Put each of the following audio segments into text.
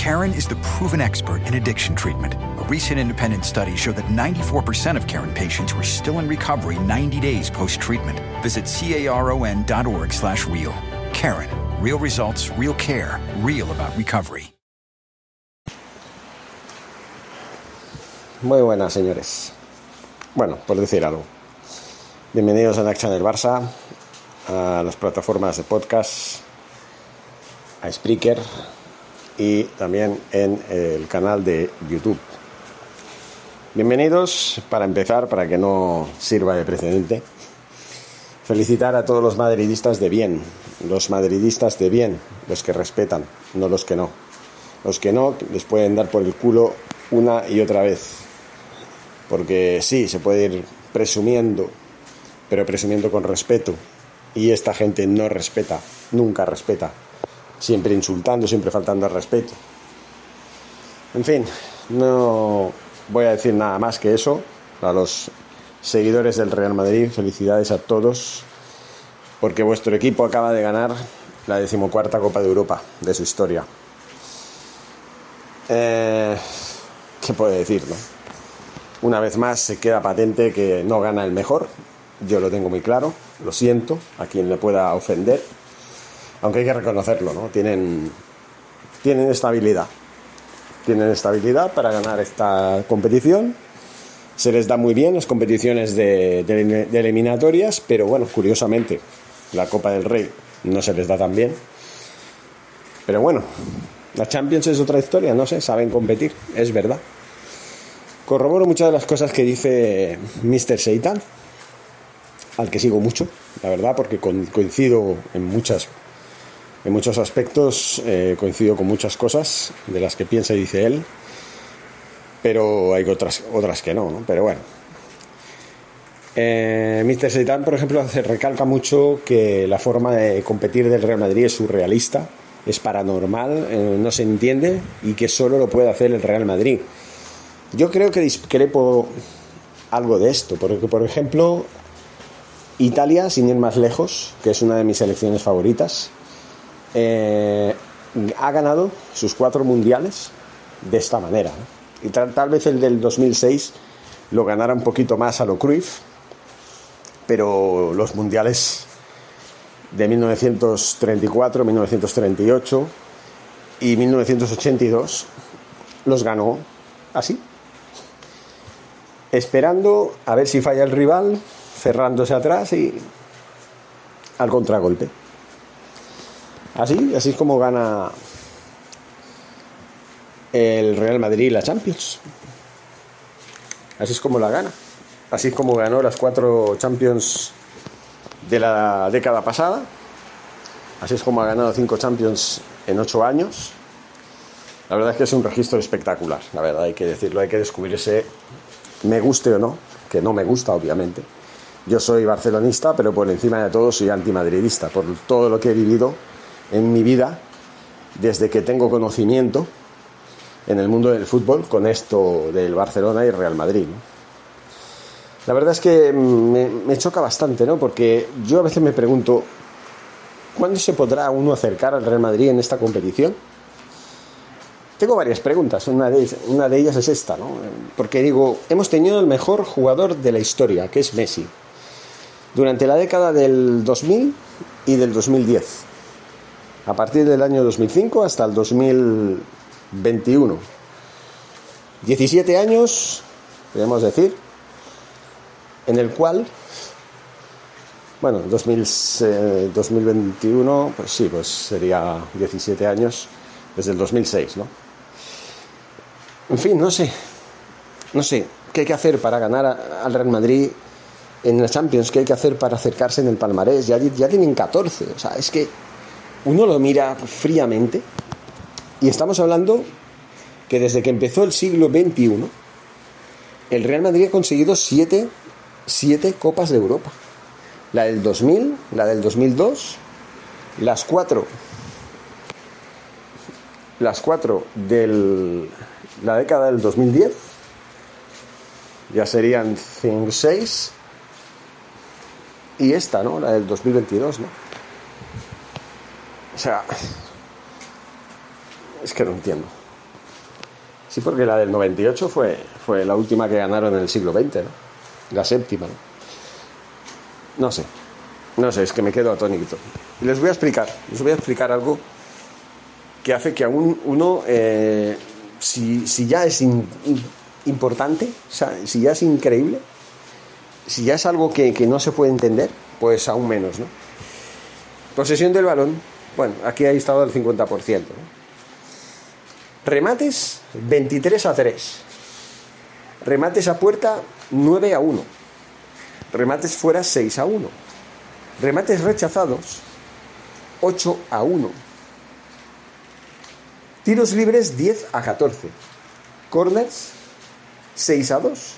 Karen is the proven expert in addiction treatment. A recent independent study showed that 94% of Karen patients were still in recovery 90 days post-treatment. Visit caron.org slash real. Karen. Real results, real care, real about recovery. Muy buenas, señores. Bueno, por decir algo. Bienvenidos a Naxa del Barça, a las plataformas de podcast, a Spreaker y también en el canal de YouTube. Bienvenidos, para empezar, para que no sirva de precedente, felicitar a todos los madridistas de bien, los madridistas de bien, los que respetan, no los que no. Los que no les pueden dar por el culo una y otra vez. Porque sí, se puede ir presumiendo, pero presumiendo con respeto. Y esta gente no respeta, nunca respeta. Siempre insultando, siempre faltando al respeto. En fin, no voy a decir nada más que eso. A los seguidores del Real Madrid, felicidades a todos porque vuestro equipo acaba de ganar la decimocuarta Copa de Europa de su historia. Eh, ¿Qué puedo decir? No? Una vez más se queda patente que no gana el mejor. Yo lo tengo muy claro, lo siento a quien le pueda ofender, aunque hay que reconocerlo, ¿no? Tienen, tienen estabilidad. Tienen estabilidad para ganar esta competición. Se les da muy bien las competiciones de, eliminatorias, pero bueno, curiosamente, la Copa del Rey no se les da tan bien. Pero bueno, la Champions es otra historia, no sé, saben competir, es verdad. Corroboro muchas de las cosas que dice Mr. Seitan, al que sigo mucho, la verdad, porque coincido en muchas en muchos aspectos, eh, coincido con muchas cosas de las que piensa y dice él, pero hay otras, otras que no, ¿no? Pero bueno, eh, Mr. Seitan, por ejemplo, recalca mucho que la forma de competir del Real Madrid es surrealista, es paranormal, eh, no se entiende y que solo lo puede hacer el Real Madrid. Yo creo que discrepo algo de esto, porque, por ejemplo, Italia, sin ir más lejos, que es una de mis selecciones favoritas, eh, ha ganado sus cuatro mundiales de esta manera. Y tal, tal, vez el del 2006 lo ganara un poquito más a lo Cruyff, pero los mundiales de 1934, 1938 y 1982 los ganó así, esperando a ver si falla el rival, cerrándose atrás y al contragolpe. Así, así es como gana el Real Madrid la Champions. Así es como la gana así como ganó las cuatro Champions de la década pasada, así es como ha ganado cinco Champions en ocho años. La verdad es que es un registro espectacular, la verdad hay que decirlo, hay que descubrirse, me guste o no, que no me gusta obviamente. Yo soy barcelonista, pero por encima de todo soy antimadridista, por todo lo que he vivido en mi vida desde que tengo conocimiento en el mundo del fútbol con esto del Barcelona y Real Madrid. ¿no? La verdad es que me, choca bastante, ¿no? Porque yo a veces me pregunto, ¿cuándo se podrá uno acercar al Real Madrid en esta competición? Tengo varias preguntas, una de, una de ellas es esta, ¿no? Porque digo, hemos tenido el mejor jugador de la historia, que es Messi, durante la década del 2000 y del 2010, a partir del año 2005 hasta el 2021. 17 años, podemos decir, en el cual, bueno, 2000, 2021, eh, pues sí, pues sería 17 años desde el 2006, ¿no? En fin, no sé, no sé, ¿qué hay que hacer para ganar al Real Madrid en la Champions? ¿Qué hay que hacer para acercarse en el palmarés? Ya, ya tienen 14, o sea, es que uno lo mira fríamente Y estamos hablando que desde que empezó el siglo XXI, el Real Madrid ha conseguido siete, siete Copas de Europa. La del 2000, la del 2002, las cuatro, las cuatro de la década del 2010, ya serían 6, y esta, ¿no? La del 2022, ¿no? O sea, es que no entiendo. Sí, porque la del 98 fue, fue la última que ganaron en el siglo XX, ¿no? La séptima, ¿no? No sé. No sé, es que me quedo atónito. Y les voy a explicar, les voy a explicar algo que hace que aún uno, eh, si, ya es importante, si ya es increíble, si ya es algo que, que, no se puede entender, pues aún menos, ¿no? Posesión del balón, bueno, aquí ha estado del 50%. Remates 23 a 3. Remates a puerta 9 a 1. Remates fuera 6 a 1. Remates rechazados 8 a 1. Tiros libres 10 a 14. Corners 6 a 2.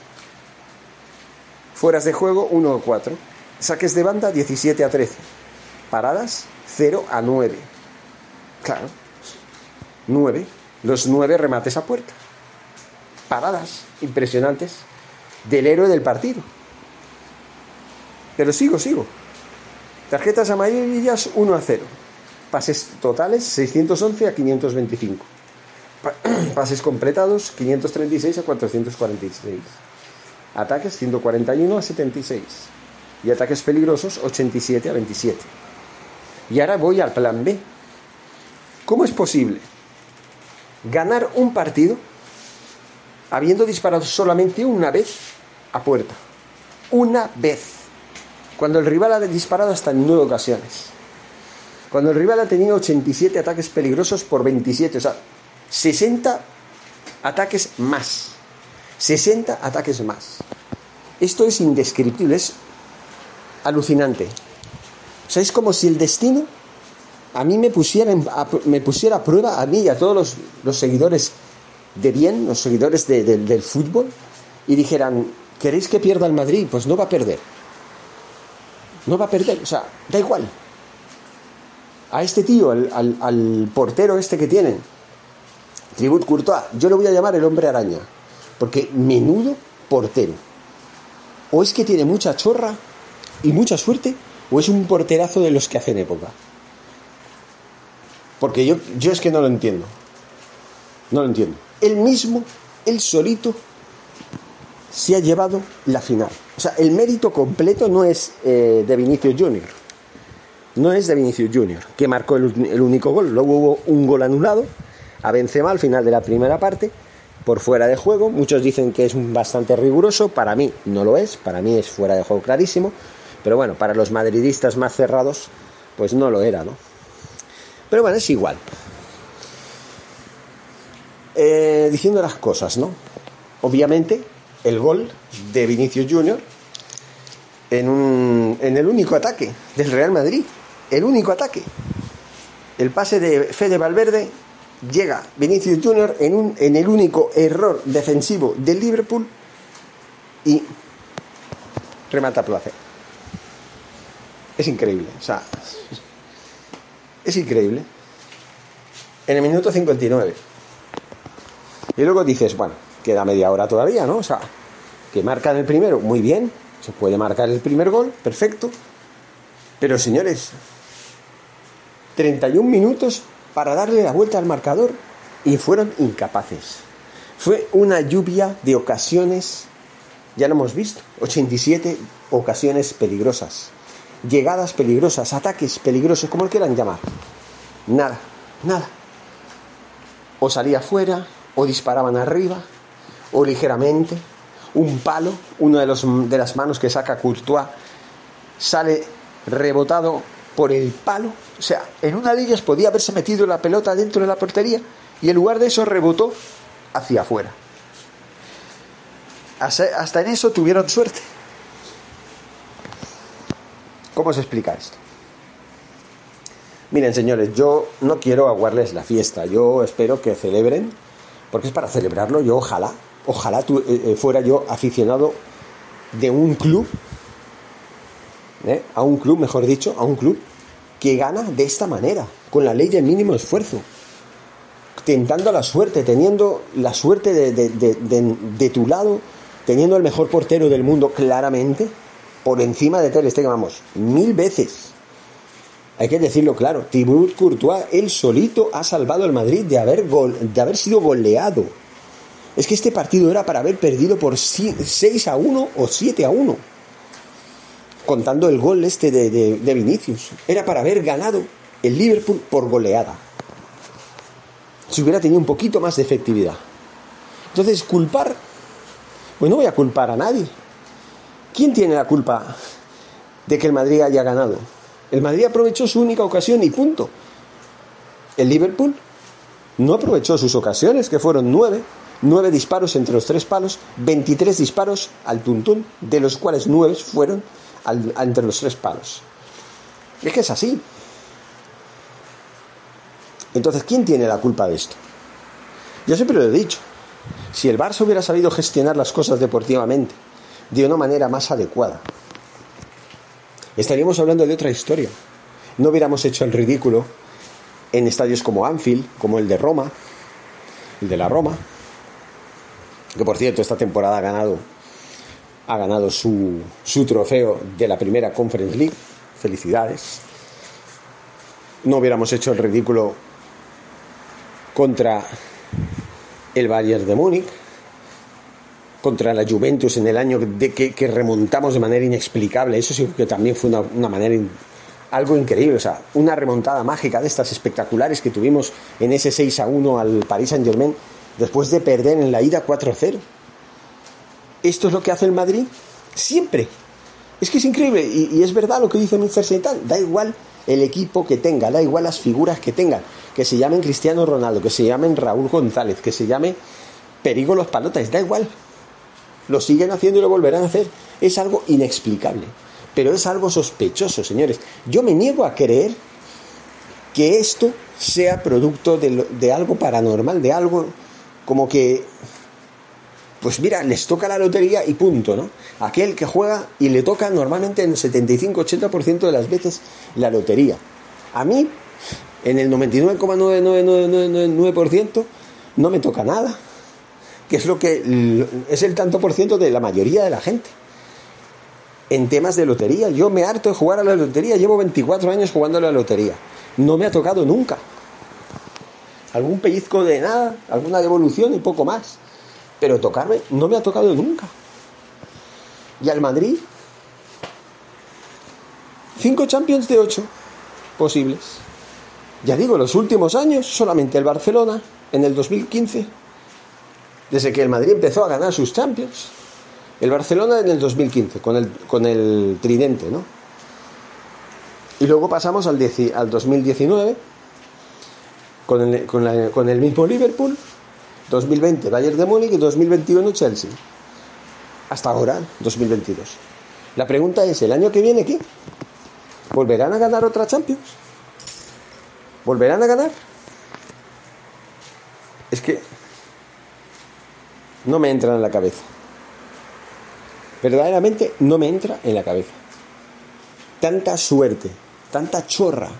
Fueras de juego 1 a 4. Saques de banda 17 a 13. Paradas 0 a 9. Claro. 9. Los 9 remates a puerta. Paradas impresionantes del héroe del partido. Pero sigo, sigo. Tarjetas amarillas 1 a 0. Pases totales 611 a 525. Pases completados 536 a 446. Ataques 141 a 76. Y ataques peligrosos 87 a 27. Y ahora voy al plan B. ¿Cómo es posible ganar un partido habiendo disparado solamente una vez a puerta? Una vez. Cuando el rival ha disparado hasta en nueve ocasiones. Cuando el rival ha tenido 87 ataques peligrosos por 27. O sea, 60 ataques más. 60 ataques más. Esto es indescriptible, es alucinante. O sea, es como si el destino a mí me pusiera, me pusiera a prueba, a mí y a todos los, seguidores de bien, los seguidores del fútbol, y dijeran, ¿queréis que pierda el Madrid? Pues no va a perder. No va a perder, o sea, da igual. A este tío, al, al portero este que tienen, Tribut Courtois, yo lo voy a llamar el hombre araña, porque menudo portero. O es que tiene mucha chorra y mucha suerte, ¿O es un porterazo de los que hacen época? Porque yo, yo es que no lo entiendo. No lo entiendo. Él mismo, él solito, se ha llevado la final. O sea, el mérito completo no es eh, de Vinicius Junior. No es de Vinicius Junior, que marcó el, el, único gol. Luego hubo un gol anulado a Benzema al final de la primera parte, por fuera de juego. Muchos dicen que es bastante riguroso. Para mí no lo es. Para mí es fuera de juego clarísimo. Pero bueno, para los madridistas más cerrados, pues no lo era, ¿no? Pero bueno, es igual. Eh, diciendo las cosas, ¿no? Obviamente, el gol de Vinicius Junior en, un, en el único ataque del Real Madrid. El único ataque. El pase de Fede Valverde llega Vinicius Junior en, un, en el único error defensivo del Liverpool y remata placer. Es increíble, o sea, es increíble. En el minuto 59. Y luego dices, bueno, queda media hora todavía, ¿no? O sea, que marcan el primero, muy bien, se puede marcar el primer gol, perfecto. Pero señores, 31 minutos para darle la vuelta al marcador y fueron incapaces. Fue una lluvia de ocasiones, ya lo hemos visto, 87 ocasiones peligrosas llegadas peligrosas, ataques peligrosos, como lo quieran llamar. Nada, nada. O salía afuera, o disparaban arriba, o ligeramente. Un palo, una de, las manos que saca Courtois, sale rebotado por el palo. O sea, en una de ellas podía haberse metido la pelota dentro de la portería y en lugar de eso rebotó hacia afuera. Hasta en eso tuvieron suerte. ¿Cómo se explica esto? Miren, señores, yo no quiero aguarles la fiesta. Yo espero que celebren, porque es para celebrarlo. Yo ojalá, ojalá tu- eh, eh, fuera yo aficionado de un club, ¿eh? a un club, mejor dicho, a un club que gana de esta manera, con la ley del mínimo esfuerzo, tentando la suerte, teniendo la suerte de, de- de- de- de tu lado, teniendo el mejor portero del mundo claramente, por encima de Ter Stegen, vamos, mil veces. Hay que decirlo claro, Thibaut Courtois, él solito ha salvado al Madrid de haber, gol- de haber sido goleado. Es que este partido era para haber perdido por si- 6 a 1 o 7 a 1. Contando el gol este de, de- de Vinicius. Era para haber ganado el Liverpool por goleada. Si hubiera tenido un poquito más de efectividad. Entonces, culpar. Pues no voy a culpar a nadie. ¿Quién tiene la culpa de que el Madrid haya ganado? El Madrid aprovechó su única ocasión y punto. El Liverpool no aprovechó sus ocasiones, que fueron nueve. Nueve disparos entre los tres palos, 23 disparos al tuntún, de los cuales nueve fueron entre los tres palos. Es que es así. Entonces, ¿quién tiene la culpa de esto? Yo siempre lo he dicho. Si el Barça hubiera sabido gestionar las cosas deportivamente de una manera más adecuada, estaríamos hablando de otra historia. No hubiéramos hecho el ridículo en estadios como Anfield, como el de Roma, el de la Roma, que por cierto esta temporada ha ganado, ha ganado su, su trofeo de la primera Conference League. Felicidades. No hubiéramos hecho el ridículo contra el Bayern de Múnich, contra la Juventus en el año de que, que remontamos de manera inexplicable. Eso sí que también fue una, una manera in- algo increíble, o sea, una remontada mágica de estas espectaculares que tuvimos en ese 6 a 1 al Paris Saint Germain después de perder en la ida 4 a 0. Esto es lo que hace el Madrid siempre. Es que es increíble y, y es verdad lo que dice Mr. Seitan. Da igual el equipo que tenga, da igual las figuras que tengan, que se llamen Cristiano Ronaldo, que se llamen Raúl González, que se llame Perigo Los Palotas, da igual. Lo siguen haciendo y lo volverán a hacer. Es algo inexplicable, pero es algo sospechoso, señores. Yo me niego a creer que esto sea producto de, algo paranormal, de algo como que pues mira, les toca la lotería y punto, ¿no? Aquel que juega y le toca normalmente en el 75-80% de las veces la lotería. A mí, en el 99,9999% no me toca nada, que es lo que es el tanto por ciento de la mayoría de la gente. En temas de lotería, yo me harto de jugar a la lotería, llevo 24 años jugando a la lotería. No me ha tocado nunca. Algún pellizco de nada, alguna devolución y poco más pero tocarme no me ha tocado nunca. Y al Madrid, cinco Champions de ocho posibles. Ya digo, los últimos años, solamente el Barcelona, en el 2015, desde que el Madrid empezó a ganar sus Champions, el Barcelona en el 2015, con el, con el tridente, ¿no? Y luego pasamos al, al 2019, con el, con, la- con el mismo Liverpool, 2020 Bayern de Múnich y 2021 Chelsea. Hasta ahora, 2022. La pregunta es, ¿el año que viene qué? ¿Volverán a ganar otra Champions? ¿Volverán a ganar? Es que no me entra en la cabeza. Verdaderamente no me entra en la cabeza. Tanta suerte, tanta chorra.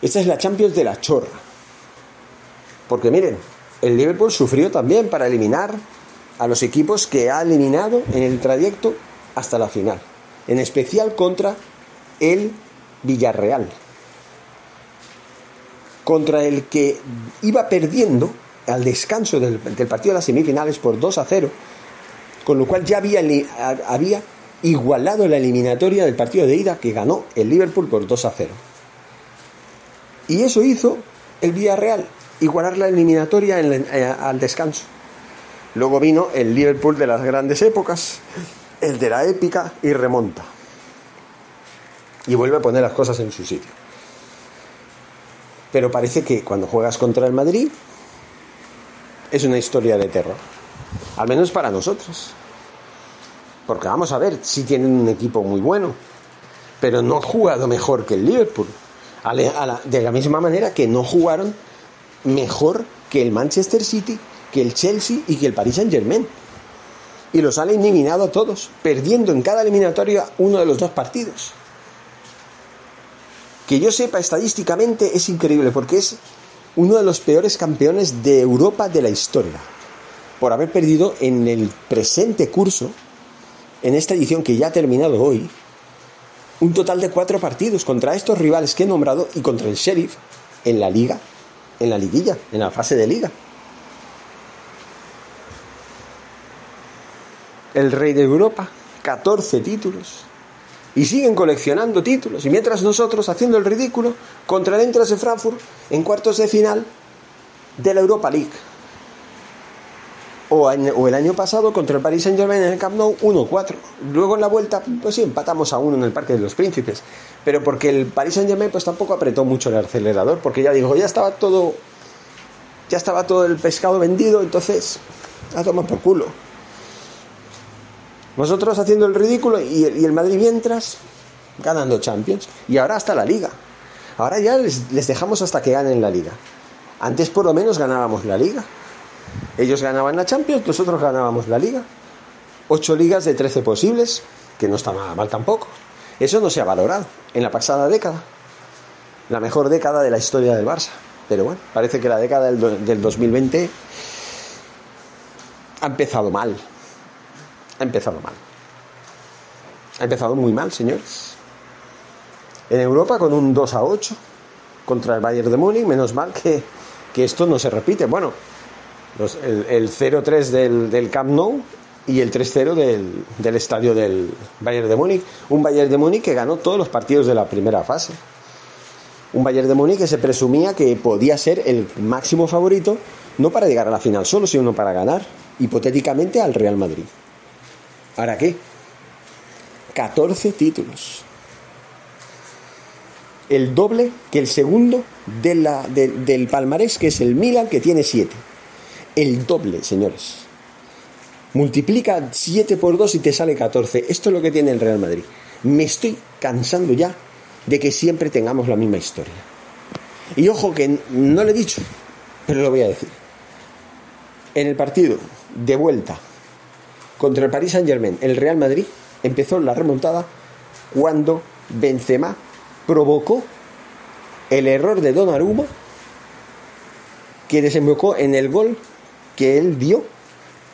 Esta es la Champions de la chorra. Porque miren, el Liverpool sufrió también para eliminar a los equipos que ha eliminado en el trayecto hasta la final. En especial contra el Villarreal. Contra el que iba perdiendo al descanso del, partido de las semifinales por 2 a 0. Con lo cual ya había, igualado la eliminatoria del partido de ida que ganó el Liverpool por 2 a 0. Y eso hizo el Villarreal, igualar la eliminatoria eh, al descanso. Luego vino el Liverpool de las grandes épocas, el de la épica y remonta. Y vuelve a poner las cosas en su sitio. Pero parece que cuando juegas contra el Madrid es una historia de terror. Al menos para nosotros. Porque vamos a ver, si tienen un equipo muy bueno, pero no ha jugado mejor que el Liverpool. de la misma manera que no jugaron mejor que el Manchester City, que el Chelsea y que el Paris Saint Germain. Y los han eliminado a todos, perdiendo en cada eliminatoria uno de los dos partidos. Que yo sepa estadísticamente es increíble porque es uno de los peores campeones de Europa de la historia. Por haber perdido en el presente curso, en esta edición que ya ha terminado hoy, un total de cuatro partidos contra estos rivales que he nombrado y contra el Sheriff en la liga, en la liguilla, en la fase de liga. El rey de Europa, 14 títulos. Y siguen coleccionando títulos. Y mientras nosotros haciendo el ridículo contra el Entras de Frankfurt en cuartos de final de la Europa League. O, el año pasado contra el Paris Saint Germain en el Camp Nou 1-4. Luego en la vuelta, pues sí, empatamos a uno en el Parque de los Príncipes. Pero porque el Paris Saint Germain pues tampoco apretó mucho el acelerador, porque ya dijo, ya estaba todo, ya estaba todo el pescado vendido, entonces a tomar por culo. Nosotros haciendo el ridículo y el, Madrid mientras ganando Champions. Y ahora hasta la liga. Ahora ya les, dejamos hasta que ganen la liga. Antes por lo menos ganábamos la liga. Ellos ganaban la Champions, nosotros ganábamos la liga. Ocho ligas de trece posibles, que no está nada mal tampoco. Eso no se ha valorado en la pasada década. La mejor década de la historia del Barça. Pero bueno, parece que la década del 2020 ha empezado mal ha empezado mal. Ha empezado muy mal, señores. En Europa con un 2 a 8 contra el Bayern de Múnich, menos mal que, esto no se repite. Bueno, el, 0-3 del, del, Camp Nou y el 3-0 del, del, estadio del Bayern de Múnich. Un Bayern de Múnich que ganó todos los partidos de la primera fase. Un Bayern de Múnich que se presumía que podía ser el máximo favorito, no para llegar a la final solo, sino para ganar, hipotéticamente, al Real Madrid. ¿Para qué? 14 títulos. El doble que el segundo de la, del palmarés, que es el Milan, que tiene 7. El doble, señores. Multiplica 7 por 2 y te sale 14. Esto es lo que tiene el Real Madrid. Me estoy cansando ya de que siempre tengamos la misma historia. Y ojo que no lo he dicho, pero lo voy a decir. En el partido de vuelta contra el Paris Saint Germain, el Real Madrid empezó la remontada cuando Benzema provocó el error de Donnarumma que desembocó en el gol que él dio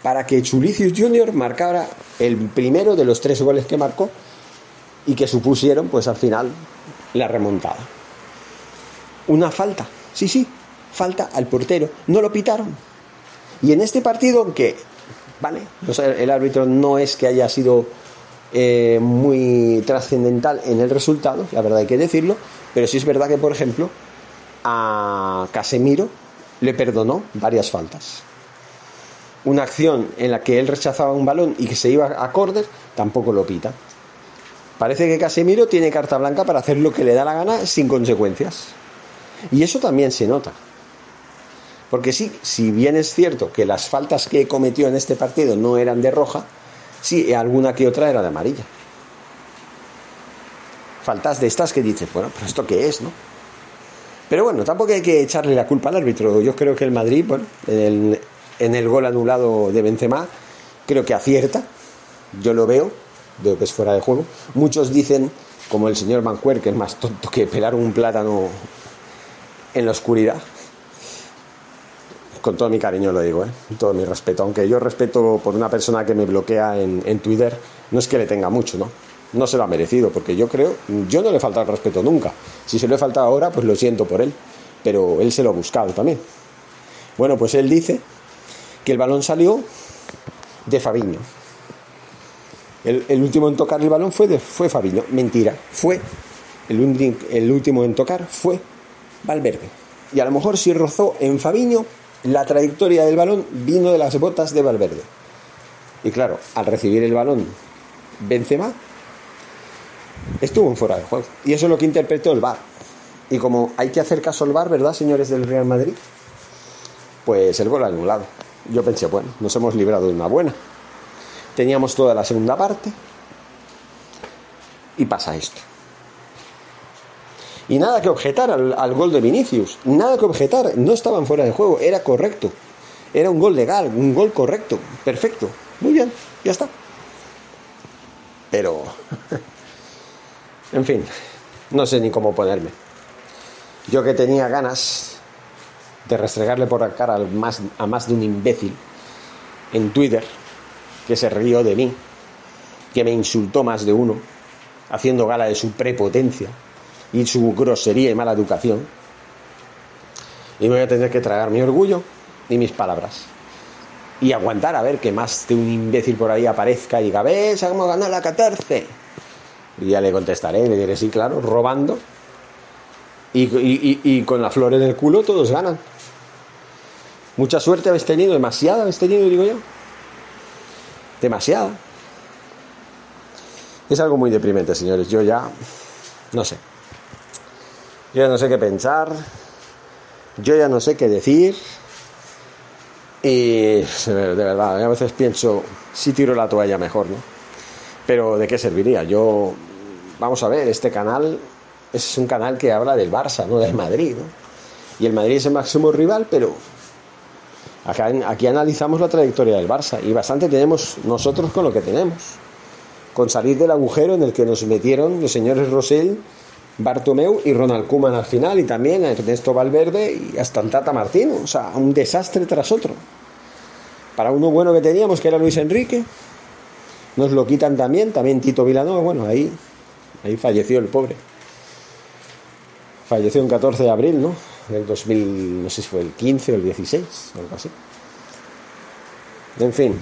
para que Chulicius Jr. marcara el primero de los tres goles que marcó y que supusieron pues al final la remontada. Una falta, sí, sí, falta al portero, no lo pitaron. Y en este partido, aunque ¿vale? el árbitro no es que haya sido eh, muy trascendental en el resultado, la verdad hay que decirlo, pero sí es verdad que, por ejemplo, a Casemiro le perdonó varias faltas. Una acción en la que él rechazaba un balón y que se iba a córner, tampoco lo pita. Parece que Casemiro tiene carta blanca para hacer lo que le da la gana sin consecuencias. Y eso también se nota. Porque sí, si bien es cierto que las faltas que cometió en este partido no eran de roja, sí, alguna que otra era de amarilla. Faltas de estas que dices, bueno, pero ¿esto qué es, no? Pero bueno, tampoco hay que echarle la culpa al árbitro. Yo creo que el Madrid, bueno, en el, gol anulado de Benzema, creo que acierta. Yo lo veo, veo que es fuera de juego. Muchos dicen, como el señor Manjuer, que es más tonto que pelar un plátano en la oscuridad con todo mi cariño lo digo, ¿eh? todo mi respeto. Aunque yo respeto por una persona que me bloquea en, Twitter, no es que le tenga mucho, ¿no? No se lo ha merecido, porque yo creo, yo no le he faltado el respeto nunca. Si se lo he faltado ahora, pues lo siento por él, pero él se lo ha buscado también. Bueno, pues él dice que el balón salió de Fabiño. El, último en tocar el balón fue, de, fue Fabiño. Mentira, fue el, el último en tocar fue Valverde. Y a lo mejor si rozó en Fabiño, la trayectoria del balón vino de las botas de Valverde. Y claro, al recibir el balón Benzema, estuvo en fuera de juego. Y eso es lo que interpretó el VAR. Y como hay que hacer caso al VAR, ¿verdad, señores del Real Madrid? Pues el gol anulado. Yo pensé, bueno, nos hemos librado de una buena. Teníamos toda la segunda parte y pasa esto. Y nada que objetar al, gol de Vinicius. Nada que objetar. No estaban fuera de juego. Era correcto. Era un gol legal. Un gol correcto. Perfecto. Muy bien. Ya está. Pero... en fin. No sé ni cómo ponerme. Yo que tenía ganas de restregarle por la cara al más, a más de un imbécil en Twitter que se rió de mí, que me insultó más de uno, haciendo gala de su prepotencia y su grosería y mala educación. Y me voy a tener que tragar mi orgullo y mis palabras. Y aguantar a ver que más de un imbécil por ahí aparezca y diga, ¿ves? Hemos ganado la 14. Y ya le contestaré, le diré, sí, claro, robando. Y, y, con la flor en el culo todos ganan. Mucha suerte habéis tenido, demasiada habéis tenido, digo yo. Demasiada. Es algo muy deprimente, señores. Yo ya no sé. Yo ya no sé qué pensar. Yo ya no sé qué decir. Y de verdad, a veces pienso, si tiro la toalla mejor, ¿no? Pero ¿de qué serviría? Yo, vamos a ver, este canal es un canal que habla del Barça, no del Madrid, ¿no? Y el Madrid es el máximo rival, pero Acá, aquí analizamos la trayectoria del Barça y bastante tenemos nosotros con lo que tenemos. Con salir del agujero en el que nos metieron los señores Rosell, Bartomeu y Ronald Koeman al final y también Ernesto Valverde y hasta el Tata Martino. O sea, un desastre tras otro. Para uno bueno que teníamos, que era Luis Enrique, nos lo quitan también, también Tito Vilanova, bueno, ahí, ahí falleció el pobre. Falleció el 14 de abril, ¿no? del 2000, no sé si fue el 15 o el 16, o algo así. En fin.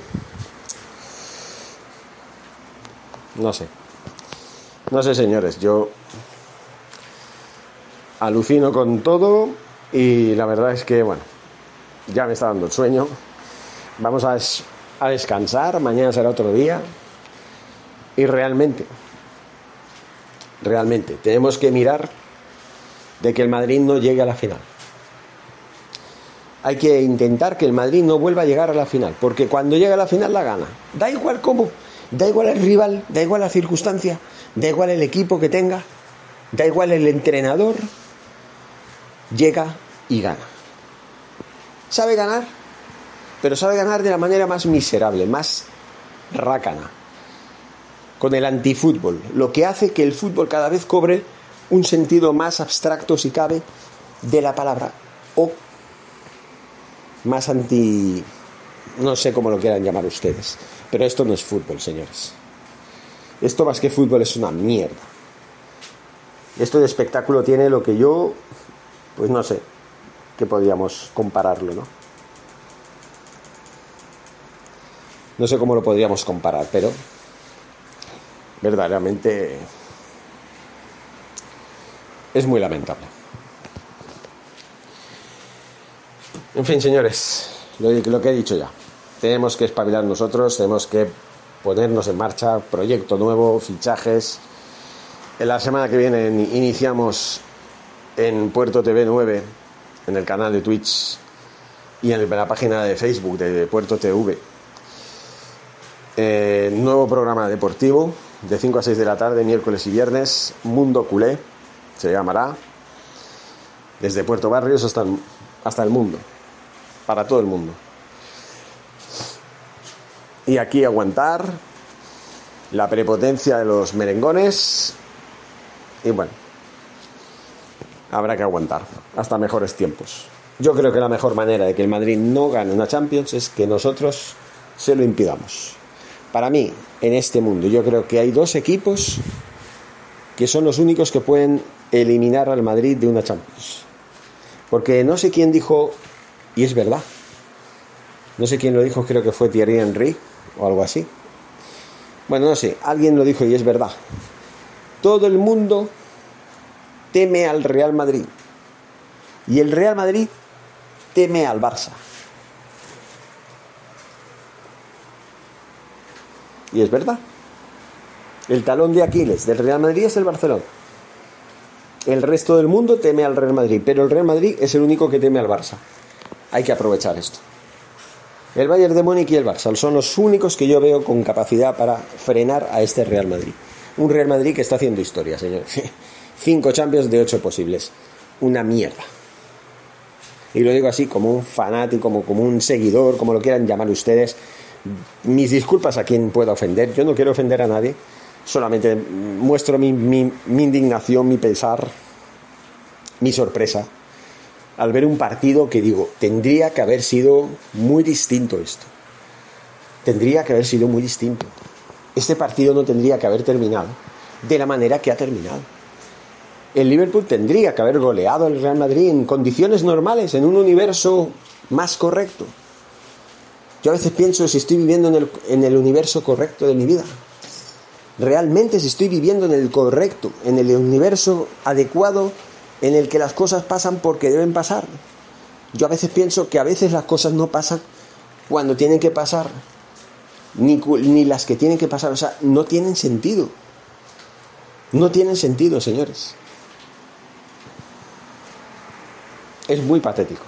No sé. No sé, señores, yo alucino con todo y la verdad es que, bueno, ya me está dando el sueño. Vamos a, a descansar, mañana será otro día. Y realmente, realmente, tenemos que mirar de que el Madrid no llegue a la final. Hay que intentar que el Madrid no vuelva a llegar a la final, porque cuando llega a la final la gana. Da igual cómo, da igual el rival, da igual la circunstancia, da igual el equipo que tenga, da igual el entrenador, llega y gana. Sabe ganar, pero sabe ganar de la manera más miserable, más rácana, con el antifútbol, lo que hace que el fútbol cada vez cobre un sentido más abstracto, si cabe, de la palabra, o más anti... no sé cómo lo quieran llamar ustedes, pero esto no es fútbol, señores. Esto más que fútbol es una mierda. Esto de espectáculo tiene lo que yo, pues no sé, que podríamos compararlo, ¿no? No sé cómo lo podríamos comparar, pero verdaderamente es muy lamentable. En fin, señores, lo, que he dicho ya. Tenemos que espabilar nosotros, tenemos que ponernos en marcha, proyecto nuevo, fichajes. En la semana que viene iniciamos en Puerto TV 9, en el canal de Twitch y en la página de Facebook de Puerto TV. Eh, nuevo programa deportivo de 5 a 6 de la tarde, miércoles y viernes, Mundo Culé se llamará, desde Puerto Barrios hasta hasta el mundo, para todo el mundo. Y aquí aguantar la prepotencia de los merengones y bueno, habrá que aguantar hasta mejores tiempos. Yo creo que la mejor manera de que el Madrid no gane una Champions es que nosotros se lo impidamos. Para mí, en este mundo, yo creo que hay dos equipos que son los únicos que pueden eliminar al Madrid de una Champions. Porque no sé quién dijo, y es verdad, no sé quién lo dijo, creo que fue Thierry Henry o algo así. Bueno, no sé, alguien lo dijo y es verdad. Todo el mundo teme al Real Madrid. Y el Real Madrid teme al Barça. Y es verdad. El talón de Aquiles del Real Madrid es el Barcelona. El resto del mundo teme al Real Madrid, pero el Real Madrid es el único que teme al Barça. Hay que aprovechar esto. El Bayern de Múnich y el Barça son los únicos que yo veo con capacidad para frenar a este Real Madrid. Un Real Madrid que está haciendo historia, señores. Cinco Champions de ocho posibles. Una mierda. Y lo digo así como un fanático, como, como un seguidor, como lo quieran llamar ustedes. Mis disculpas a quien pueda ofender. Yo no quiero ofender a nadie. Solamente muestro mi, mi, mi indignación, mi pesar, mi sorpresa al ver un partido que digo, tendría que haber sido muy distinto esto. Tendría que haber sido muy distinto. Este partido no tendría que haber terminado de la manera que ha terminado. El Liverpool tendría que haber goleado al Real Madrid en condiciones normales, en un universo más correcto. Yo a veces pienso si estoy viviendo en el, en el universo correcto de mi vida. Realmente si estoy viviendo en el correcto, en el universo adecuado en el que las cosas pasan porque deben pasar. Yo a veces pienso que a veces las cosas no pasan cuando tienen que pasar, ni, ni las que tienen que pasar, o sea, no tienen sentido. No tienen sentido, señores. Es muy patético,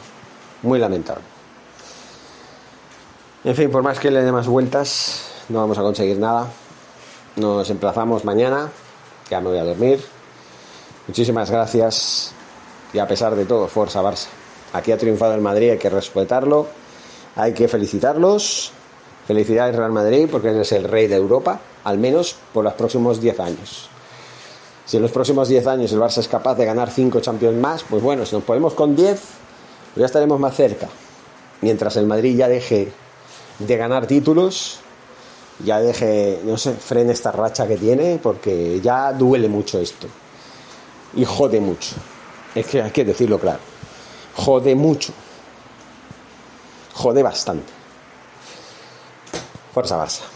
muy lamentable. En fin, por más que le dé más vueltas, no vamos a conseguir nada. Nos emplazamos mañana, ya me voy a dormir. Muchísimas gracias y a pesar de todo, Forza Barça. Aquí ha triunfado el Madrid, hay que respetarlo, hay que felicitarlos. Felicidades Real Madrid porque es el rey de Europa, al menos por los próximos 10 años. Si en los próximos 10 años el Barça es capaz de ganar 5 Champions más, pues bueno, si nos ponemos con 10, pues ya estaremos más cerca. Mientras el Madrid ya deje de ganar títulos, ya deje, no sé, frene esta racha que tiene, porque ya duele mucho esto. Y jode mucho. Es que hay que decirlo claro. Jode mucho. Jode bastante. Fuerza Barça.